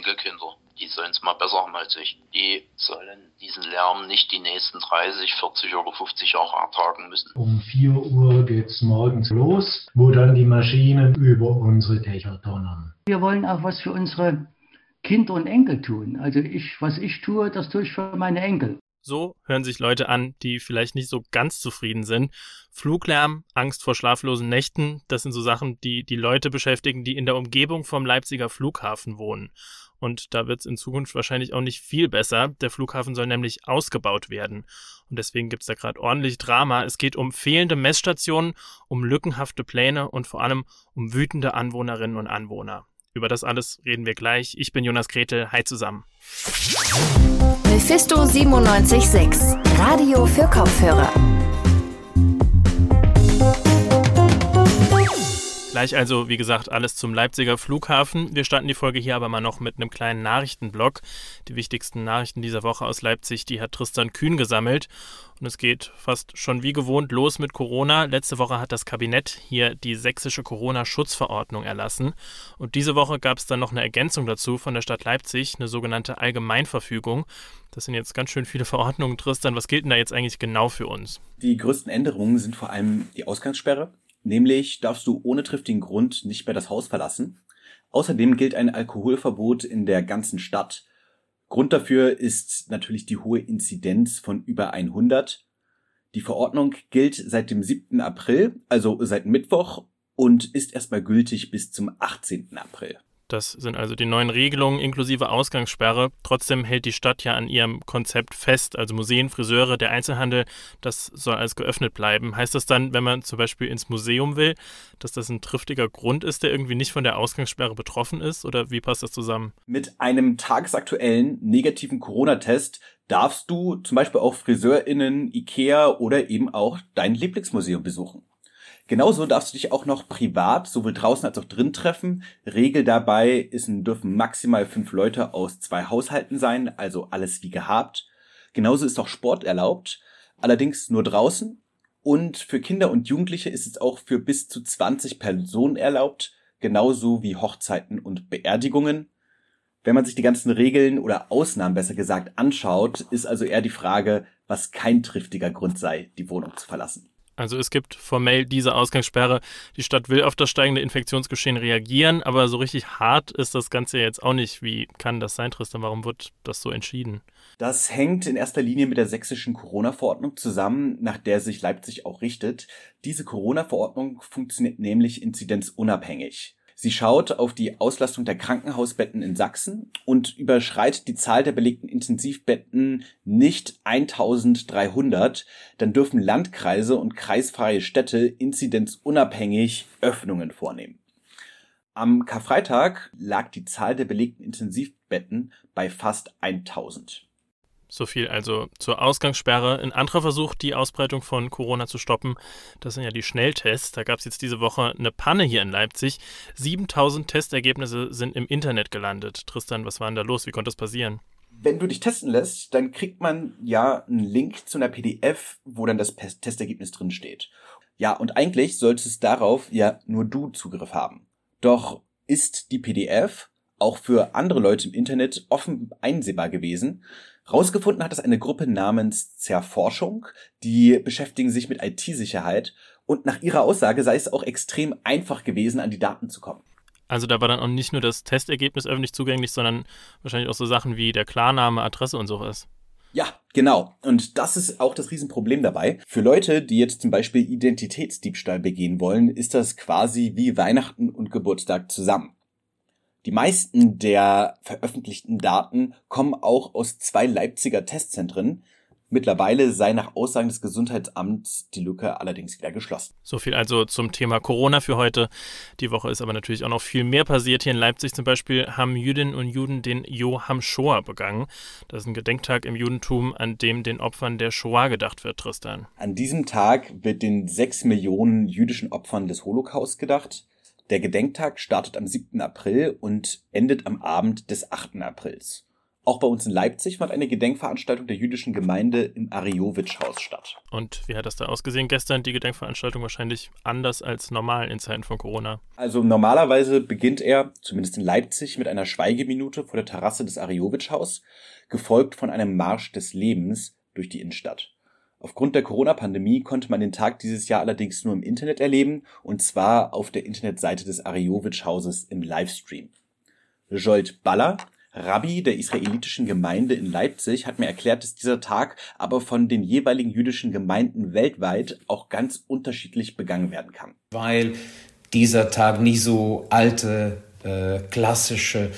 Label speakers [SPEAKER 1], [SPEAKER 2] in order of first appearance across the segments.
[SPEAKER 1] Enkelkinder. Die sollen es mal besser haben als ich. Die sollen diesen Lärm nicht die nächsten 30, 40 oder 50 Jahre ertragen müssen.
[SPEAKER 2] Um 4 Uhr geht es morgens los, wo dann die Maschinen über unsere Dächer donnern.
[SPEAKER 3] Wir wollen auch was für unsere Kinder und Enkel tun. Also ich, was ich tue, das tue ich für meine Enkel.
[SPEAKER 4] So hören sich Leute an, die vielleicht nicht so ganz zufrieden sind. Fluglärm, Angst vor schlaflosen Nächten, das sind so Sachen, die die Leute beschäftigen, die in der Umgebung vom Leipziger Flughafen wohnen. Und da wird es in Zukunft wahrscheinlich auch nicht viel besser. Der Flughafen soll nämlich ausgebaut werden. Und deswegen gibt es da gerade ordentlich Drama. Es geht um fehlende Messstationen, um lückenhafte Pläne und vor allem um wütende Anwohnerinnen und Anwohner. Über das alles reden wir gleich. Ich bin Jonas Gretel. Hi zusammen.
[SPEAKER 5] Mephisto 976, Radio für Kopfhörer.
[SPEAKER 4] Gleich also, wie gesagt, alles zum Leipziger Flughafen. Wir starten die Folge hier aber mal noch mit einem kleinen Nachrichtenblock. Die wichtigsten Nachrichten dieser Woche aus Leipzig, die hat Tristan Kühn gesammelt. Und es geht fast schon wie gewohnt los mit Corona. Letzte Woche hat das Kabinett hier die sächsische Corona-Schutzverordnung erlassen. Und diese Woche gab es dann noch eine Ergänzung dazu von der Stadt Leipzig, eine sogenannte Allgemeinverfügung. Das sind jetzt ganz schön viele Verordnungen. Tristan, was gilt denn da jetzt eigentlich genau für uns?
[SPEAKER 6] Die größten Änderungen sind vor allem die Ausgangssperre Nämlich darfst du ohne triftigen Grund nicht mehr das Haus verlassen. Außerdem gilt ein Alkoholverbot in der ganzen Stadt. Grund dafür ist natürlich die hohe Inzidenz von über 100. Die Verordnung gilt seit dem 7. April, also seit Mittwoch, und ist erstmal gültig bis zum 18. April.
[SPEAKER 4] Das sind also die neuen Regelungen inklusive Ausgangssperre. Trotzdem hält die Stadt ja an ihrem Konzept fest. Also Museen, Friseure, der Einzelhandel, das soll alles geöffnet bleiben. Heißt das dann, wenn man zum Beispiel ins Museum will, dass das ein triftiger Grund ist, der irgendwie nicht von der Ausgangssperre betroffen ist? Oder wie passt das zusammen?
[SPEAKER 6] Mit einem tagesaktuellen negativen Corona-Test darfst du zum Beispiel auch FriseurInnen, Ikea oder eben auch dein Lieblingsmuseum besuchen. Genauso darfst du dich auch noch privat, sowohl draußen als auch drin treffen. Regel dabei ist, dürfen maximal fünf Leute aus zwei Haushalten sein, also alles wie gehabt. Genauso ist auch Sport erlaubt, allerdings nur draußen. Und für Kinder und Jugendliche ist es auch für bis zu 20 Personen erlaubt, genauso wie Hochzeiten und Beerdigungen. Wenn man sich die ganzen Regeln oder Ausnahmen besser gesagt anschaut, ist also eher die Frage, was kein triftiger Grund sei, die Wohnung zu verlassen.
[SPEAKER 4] Also es gibt formell diese Ausgangssperre. Die Stadt will auf das steigende Infektionsgeschehen reagieren, aber so richtig hart ist das Ganze jetzt auch nicht. Wie kann das sein, Tristan? Warum wird das so entschieden?
[SPEAKER 6] Das hängt in erster Linie mit der sächsischen Corona-Verordnung zusammen, nach der sich Leipzig auch richtet. Diese Corona-Verordnung funktioniert nämlich inzidenzunabhängig. Sie schaut auf die Auslastung der Krankenhausbetten in Sachsen und überschreitet die Zahl der belegten Intensivbetten nicht 1300, dann dürfen Landkreise und kreisfreie Städte inzidenzunabhängig Öffnungen vornehmen. Am Karfreitag lag die Zahl der belegten Intensivbetten bei fast 1000.
[SPEAKER 4] So viel also zur Ausgangssperre. Ein anderer Versuch, die Ausbreitung von Corona zu stoppen, das sind ja die Schnelltests. Da gab es jetzt diese Woche eine Panne hier in Leipzig. 7000 Testergebnisse sind im Internet gelandet. Tristan, was war denn da los? Wie konnte das passieren?
[SPEAKER 6] Wenn du dich testen lässt, dann kriegt man ja einen Link zu einer PDF, wo dann das Testergebnis drin steht. Ja, und eigentlich solltest darauf ja nur du Zugriff haben. Doch ist die PDF auch für andere Leute im Internet offen einsehbar gewesen. Rausgefunden hat es eine Gruppe namens Zerforschung, die beschäftigen sich mit IT-Sicherheit und nach ihrer Aussage sei es auch extrem einfach gewesen, an die Daten zu kommen.
[SPEAKER 4] Also da war dann auch nicht nur das Testergebnis öffentlich zugänglich, sondern wahrscheinlich auch so Sachen wie der Klarname, Adresse und sowas.
[SPEAKER 6] Ja, genau. Und das ist auch das Riesenproblem dabei. Für Leute, die jetzt zum Beispiel Identitätsdiebstahl begehen wollen, ist das quasi wie Weihnachten und Geburtstag zusammen. Die meisten der veröffentlichten Daten kommen auch aus zwei Leipziger Testzentren. Mittlerweile sei nach Aussagen des Gesundheitsamts die Lücke allerdings wieder geschlossen.
[SPEAKER 4] So viel also zum Thema Corona für heute. Die Woche ist aber natürlich auch noch viel mehr passiert. Hier in Leipzig zum Beispiel haben Jüdinnen und Juden den Joham Shoah begangen. Das ist ein Gedenktag im Judentum, an dem den Opfern der Shoah gedacht wird, Tristan.
[SPEAKER 6] An diesem Tag wird den sechs Millionen jüdischen Opfern des Holocaust gedacht. Der Gedenktag startet am 7. April und endet am Abend des 8. Aprils. Auch bei uns in Leipzig fand eine Gedenkveranstaltung der jüdischen Gemeinde im Ariowitsch-Haus statt.
[SPEAKER 4] Und wie hat das da ausgesehen gestern? Die Gedenkveranstaltung wahrscheinlich anders als normal in Zeiten von Corona.
[SPEAKER 6] Also normalerweise beginnt er, zumindest in Leipzig, mit einer Schweigeminute vor der Terrasse des Ariowitsch-Haus, gefolgt von einem Marsch des Lebens durch die Innenstadt. Aufgrund der Corona-Pandemie konnte man den Tag dieses Jahr allerdings nur im Internet erleben, und zwar auf der Internetseite des Ariowitsch-Hauses im Livestream. Jolt Baller, Rabbi der israelitischen Gemeinde in Leipzig hat mir erklärt, dass dieser Tag aber von den jeweiligen jüdischen Gemeinden weltweit auch ganz unterschiedlich begangen werden kann.
[SPEAKER 7] Weil dieser Tag nicht so alte, äh, klassische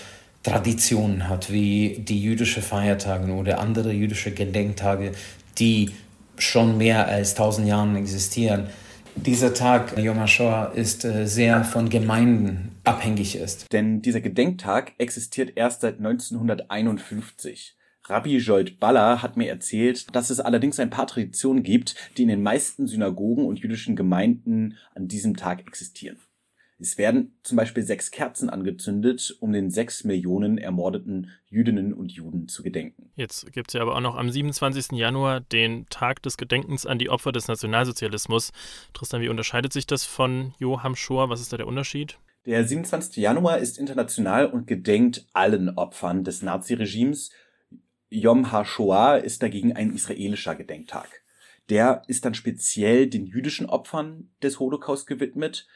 [SPEAKER 7] Traditionen hat wie die jüdische Feiertage oder andere jüdische Gedenktage, die schon mehr als tausend Jahren existieren. Dieser Tag, Yom HaShoah, ist äh, sehr von Gemeinden abhängig ist.
[SPEAKER 6] Denn dieser Gedenktag existiert erst seit 1951. Rabbi Jolt Baller hat mir erzählt, dass es allerdings ein paar Traditionen gibt, die in den meisten Synagogen und jüdischen Gemeinden an diesem Tag existieren. Es werden zum Beispiel sechs Kerzen angezündet, um den sechs Millionen ermordeten Jüdinnen und Juden zu gedenken.
[SPEAKER 4] Jetzt gibt es ja aber auch noch am 27. Januar den Tag des Gedenkens an die Opfer des Nationalsozialismus. Tristan, wie unterscheidet sich das von Johann Schor? Was ist da der Unterschied?
[SPEAKER 6] Der 27. Januar ist international und gedenkt allen Opfern des Naziregimes. Yom HaShoah ist dagegen ein israelischer Gedenktag. Der ist dann speziell den jüdischen Opfern des Holocaust gewidmet.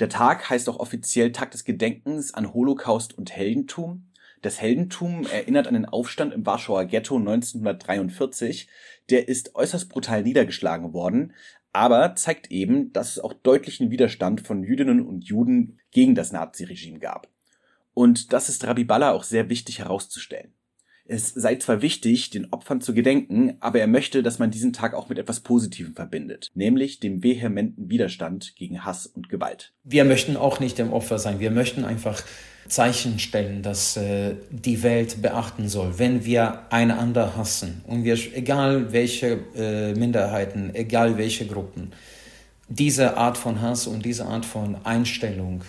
[SPEAKER 6] Der Tag heißt auch offiziell Tag des Gedenkens an Holocaust und Heldentum. Das Heldentum erinnert an den Aufstand im Warschauer Ghetto 1943. Der ist äußerst brutal niedergeschlagen worden, aber zeigt eben, dass es auch deutlichen Widerstand von Jüdinnen und Juden gegen das Naziregime gab. Und das ist Rabbi Balla auch sehr wichtig herauszustellen. Es sei zwar wichtig, den Opfern zu gedenken, aber er möchte, dass man diesen Tag auch mit etwas Positivem verbindet, nämlich dem vehementen Widerstand gegen Hass und Gewalt.
[SPEAKER 7] Wir möchten auch nicht dem Opfer sein. Wir möchten einfach Zeichen stellen, dass äh, die Welt beachten soll, wenn wir einander hassen und wir, egal welche äh, Minderheiten, egal welche Gruppen, diese Art von Hass und diese Art von Einstellung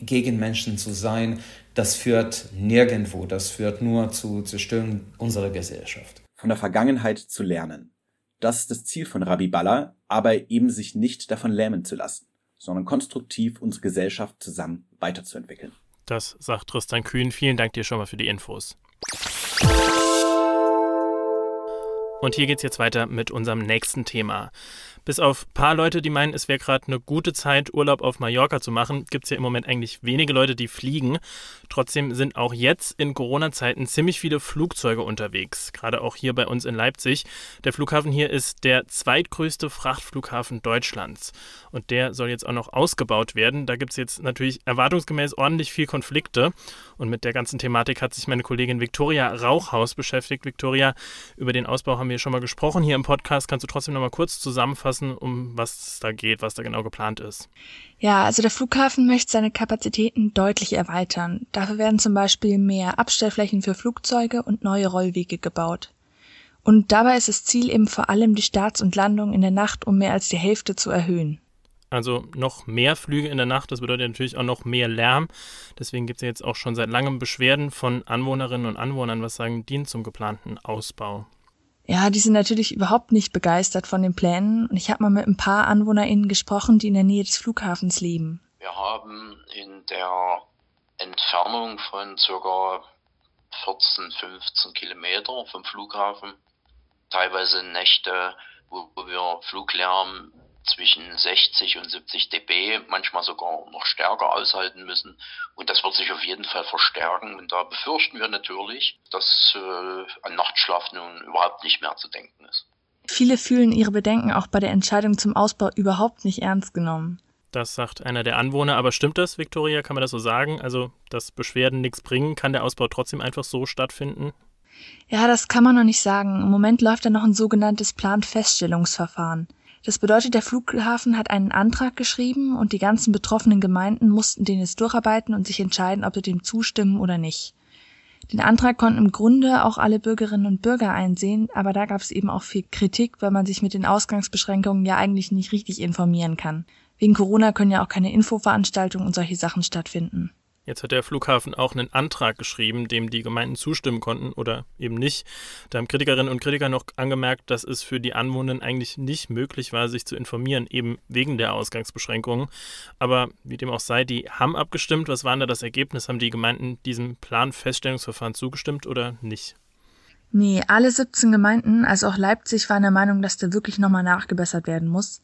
[SPEAKER 7] gegen Menschen zu sein, das führt nirgendwo, das führt nur zu Zerstörung unserer Gesellschaft.
[SPEAKER 6] Von der Vergangenheit zu lernen. Das ist das Ziel von Rabbi Balla, aber eben sich nicht davon lähmen zu lassen, sondern konstruktiv unsere Gesellschaft zusammen weiterzuentwickeln.
[SPEAKER 4] Das sagt Tristan Kühn. Vielen Dank dir schon mal für die Infos. Und hier geht's jetzt weiter mit unserem nächsten Thema. Bis auf ein paar Leute, die meinen, es wäre gerade eine gute Zeit, Urlaub auf Mallorca zu machen, gibt es ja im Moment eigentlich wenige Leute, die fliegen. Trotzdem sind auch jetzt in Corona-Zeiten ziemlich viele Flugzeuge unterwegs, gerade auch hier bei uns in Leipzig. Der Flughafen hier ist der zweitgrößte Frachtflughafen Deutschlands und der soll jetzt auch noch ausgebaut werden. Da gibt es jetzt natürlich erwartungsgemäß ordentlich viel Konflikte und mit der ganzen Thematik hat sich meine Kollegin Viktoria Rauchhaus beschäftigt. Viktoria, über den Ausbau haben wir schon mal gesprochen hier im Podcast. Kannst du trotzdem noch mal kurz zusammenfassen? Zusammenfassen, um was es da geht, was da genau geplant ist?
[SPEAKER 8] Ja, also der Flughafen möchte seine Kapazitäten deutlich erweitern. Dafür werden zum Beispiel mehr Abstellflächen für Flugzeuge und neue Rollwege gebaut. Und dabei ist das Ziel eben vor allem die Starts und Landungen in der Nacht um mehr als die Hälfte zu erhöhen.
[SPEAKER 4] Also noch mehr Flüge in der Nacht, das bedeutet natürlich auch noch mehr Lärm. Deswegen gibt es ja jetzt auch schon seit langem Beschwerden von Anwohnerinnen und Anwohnern, was sagen die zum geplanten Ausbau.
[SPEAKER 8] Ja, die sind natürlich überhaupt nicht begeistert von den Plänen. Und ich habe mal mit ein paar AnwohnerInnen gesprochen, die in der Nähe des Flughafens leben.
[SPEAKER 1] Wir haben in der Entfernung von circa 14, 15 Kilometer vom Flughafen teilweise Nächte, wo wir Fluglärm zwischen 60 und 70 dB, manchmal sogar noch stärker aushalten müssen. Und das wird sich auf jeden Fall verstärken. Und da befürchten wir natürlich, dass äh, an Nachtschlaf nun überhaupt nicht mehr zu denken ist.
[SPEAKER 8] Viele fühlen ihre Bedenken auch bei der Entscheidung zum Ausbau überhaupt nicht ernst genommen.
[SPEAKER 4] Das sagt einer der Anwohner. Aber stimmt das, Viktoria? Kann man das so sagen? Also, dass Beschwerden nichts bringen, kann der Ausbau trotzdem einfach so stattfinden?
[SPEAKER 8] Ja, das kann man noch nicht sagen. Im Moment läuft da noch ein sogenanntes Planfeststellungsverfahren. Das bedeutet, der Flughafen hat einen Antrag geschrieben und die ganzen betroffenen Gemeinden mussten den jetzt durcharbeiten und sich entscheiden, ob sie dem zustimmen oder nicht. Den Antrag konnten im Grunde auch alle Bürgerinnen und Bürger einsehen, aber da gab es eben auch viel Kritik, weil man sich mit den Ausgangsbeschränkungen ja eigentlich nicht richtig informieren kann. Wegen Corona können ja auch keine Infoveranstaltungen und solche Sachen stattfinden.
[SPEAKER 4] Jetzt hat der Flughafen auch einen Antrag geschrieben, dem die Gemeinden zustimmen konnten oder eben nicht. Da haben Kritikerinnen und Kritiker noch angemerkt, dass es für die Anwohner eigentlich nicht möglich war, sich zu informieren, eben wegen der Ausgangsbeschränkungen. Aber wie dem auch sei, die haben abgestimmt. Was war denn da das Ergebnis? Haben die Gemeinden diesem Planfeststellungsverfahren zugestimmt oder nicht?
[SPEAKER 8] Nee, alle 17 Gemeinden, also auch Leipzig, waren der Meinung, dass da wirklich nochmal nachgebessert werden muss.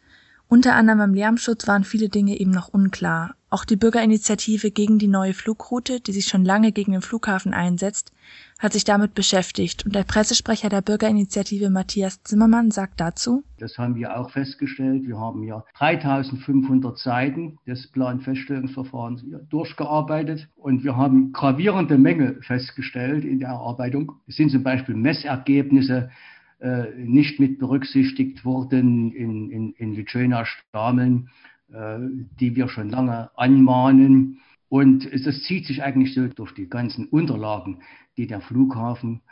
[SPEAKER 8] Unter anderem beim Lärmschutz waren viele Dinge eben noch unklar. Auch die Bürgerinitiative gegen die neue Flugroute, die sich schon lange gegen den Flughafen einsetzt, hat sich damit beschäftigt. Und der Pressesprecher der Bürgerinitiative Matthias Zimmermann sagt dazu,
[SPEAKER 3] Das haben wir auch festgestellt. Wir haben ja 3500 Seiten des Planfeststellungsverfahrens durchgearbeitet und wir haben gravierende Mängel festgestellt in der Erarbeitung. Es sind zum Beispiel Messergebnisse, äh, nicht mit berücksichtigt wurden in, in, in Litschena Stameln, die wir schon lange anmahnen. Und das zieht sich eigentlich so durch die ganzen Unterlagen, die der Flughafen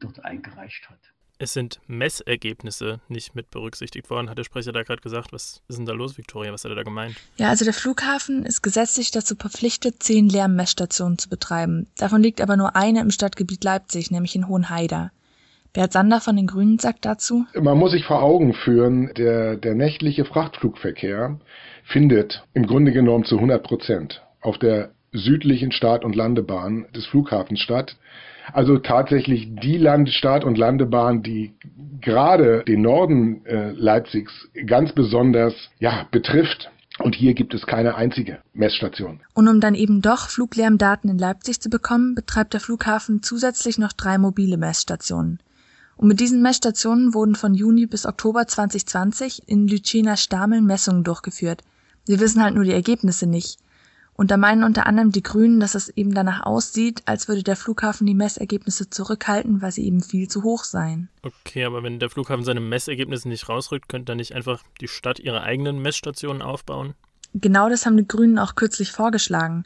[SPEAKER 3] dort eingereicht hat.
[SPEAKER 4] Es sind Messergebnisse nicht mit berücksichtigt worden, hat der Sprecher da gerade gesagt. Was ist denn da los, Viktoria? Was hat er da gemeint?
[SPEAKER 8] Ja, also der Flughafen ist gesetzlich dazu verpflichtet, zehn Lärmmessstationen zu betreiben. Davon liegt aber nur eine im Stadtgebiet Leipzig, nämlich in Hohenheida. Bert Sander von den Grünen sagt dazu.
[SPEAKER 9] Man muss sich vor Augen führen, der, der nächtliche Frachtflugverkehr findet im Grunde genommen zu 100 Prozent auf der südlichen Start- und Landebahn des Flughafens statt. Also tatsächlich die Land Start- und Landebahn, die gerade den Norden äh, Leipzigs ganz besonders ja, betrifft. Und hier gibt es keine einzige Messstation.
[SPEAKER 8] Und um dann eben doch Fluglärmdaten in Leipzig zu bekommen, betreibt der Flughafen zusätzlich noch drei mobile Messstationen. Und mit diesen Messstationen wurden von Juni bis Oktober 2020 in Lütschena Stameln Messungen durchgeführt. Wir wissen halt nur die Ergebnisse nicht. Und da meinen unter anderem die Grünen, dass es eben danach aussieht, als würde der Flughafen die Messergebnisse zurückhalten, weil sie eben viel zu hoch seien.
[SPEAKER 4] Okay, aber wenn der Flughafen seine Messergebnisse nicht rausrückt, könnte dann nicht einfach die Stadt ihre eigenen Messstationen aufbauen?
[SPEAKER 8] Genau das haben die Grünen auch kürzlich vorgeschlagen.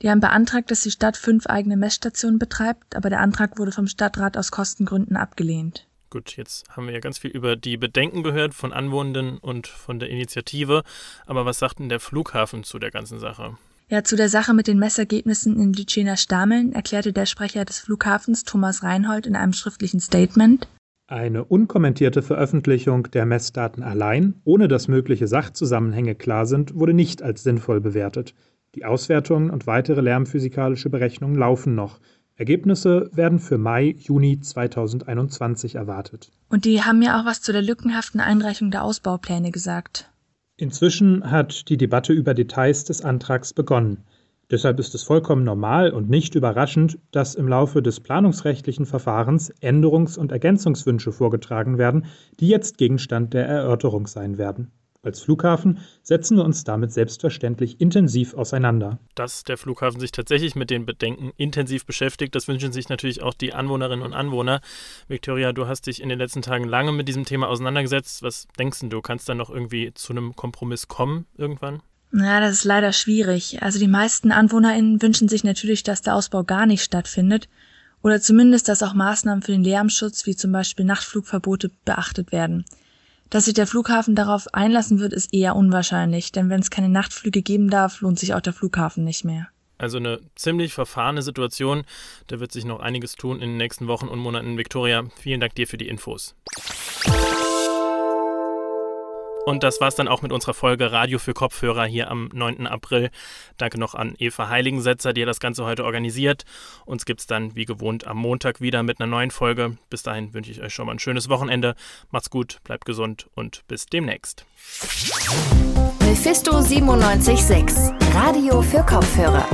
[SPEAKER 8] Die haben beantragt, dass die Stadt fünf eigene Messstationen betreibt, aber der Antrag wurde vom Stadtrat aus Kostengründen abgelehnt.
[SPEAKER 4] Gut, jetzt haben wir ja ganz viel über die Bedenken gehört von Anwohnenden und von der Initiative. Aber was sagt denn der Flughafen zu der ganzen Sache?
[SPEAKER 8] Ja, zu der Sache mit den Messergebnissen in Lütschener Stameln erklärte der Sprecher des Flughafens Thomas Reinhold in einem schriftlichen Statement.
[SPEAKER 10] Eine unkommentierte Veröffentlichung der Messdaten allein, ohne dass mögliche Sachzusammenhänge klar sind, wurde nicht als sinnvoll bewertet. Die Auswertungen und weitere lärmphysikalische Berechnungen laufen noch. Ergebnisse werden für Mai, Juni 2021 erwartet.
[SPEAKER 8] Und die haben ja auch was zu der lückenhaften Einreichung der Ausbaupläne gesagt.
[SPEAKER 10] Inzwischen hat die Debatte über Details des Antrags begonnen. Deshalb ist es vollkommen normal und nicht überraschend, dass im Laufe des planungsrechtlichen Verfahrens Änderungs- und Ergänzungswünsche vorgetragen werden, die jetzt Gegenstand der Erörterung sein werden. Als Flughafen setzen wir uns damit selbstverständlich intensiv auseinander.
[SPEAKER 4] Dass der Flughafen sich tatsächlich mit den Bedenken intensiv beschäftigt, das wünschen sich natürlich auch die Anwohnerinnen und Anwohner. Viktoria, du hast dich in den letzten Tagen lange mit diesem Thema auseinandergesetzt. Was denkst du, kannst du noch irgendwie zu einem Kompromiss kommen irgendwann?
[SPEAKER 8] Ja, das ist leider schwierig. Also die meisten AnwohnerInnen wünschen sich natürlich, dass der Ausbau gar nicht stattfindet oder zumindest, dass auch Maßnahmen für den Lärmschutz wie zum Beispiel Nachtflugverbote beachtet werden. Dass sich der Flughafen darauf einlassen wird, ist eher unwahrscheinlich, denn wenn es keine Nachtflüge geben darf, lohnt sich auch der Flughafen nicht mehr.
[SPEAKER 4] Also eine ziemlich verfahrene Situation. Da wird sich noch einiges tun in den nächsten Wochen und Monaten. Viktoria, vielen Dank dir für die Infos. Und das war's dann auch mit unserer Folge Radio für Kopfhörer hier am 9. April. Danke noch an Eva Heiligensetzer, die das Ganze heute organisiert. Uns gibt's dann wie gewohnt am Montag wieder mit einer neuen Folge. Bis dahin wünsche ich euch schon mal ein schönes Wochenende. Macht's gut, bleibt gesund und bis demnächst.
[SPEAKER 5] Mephisto 976, Radio für Kopfhörer.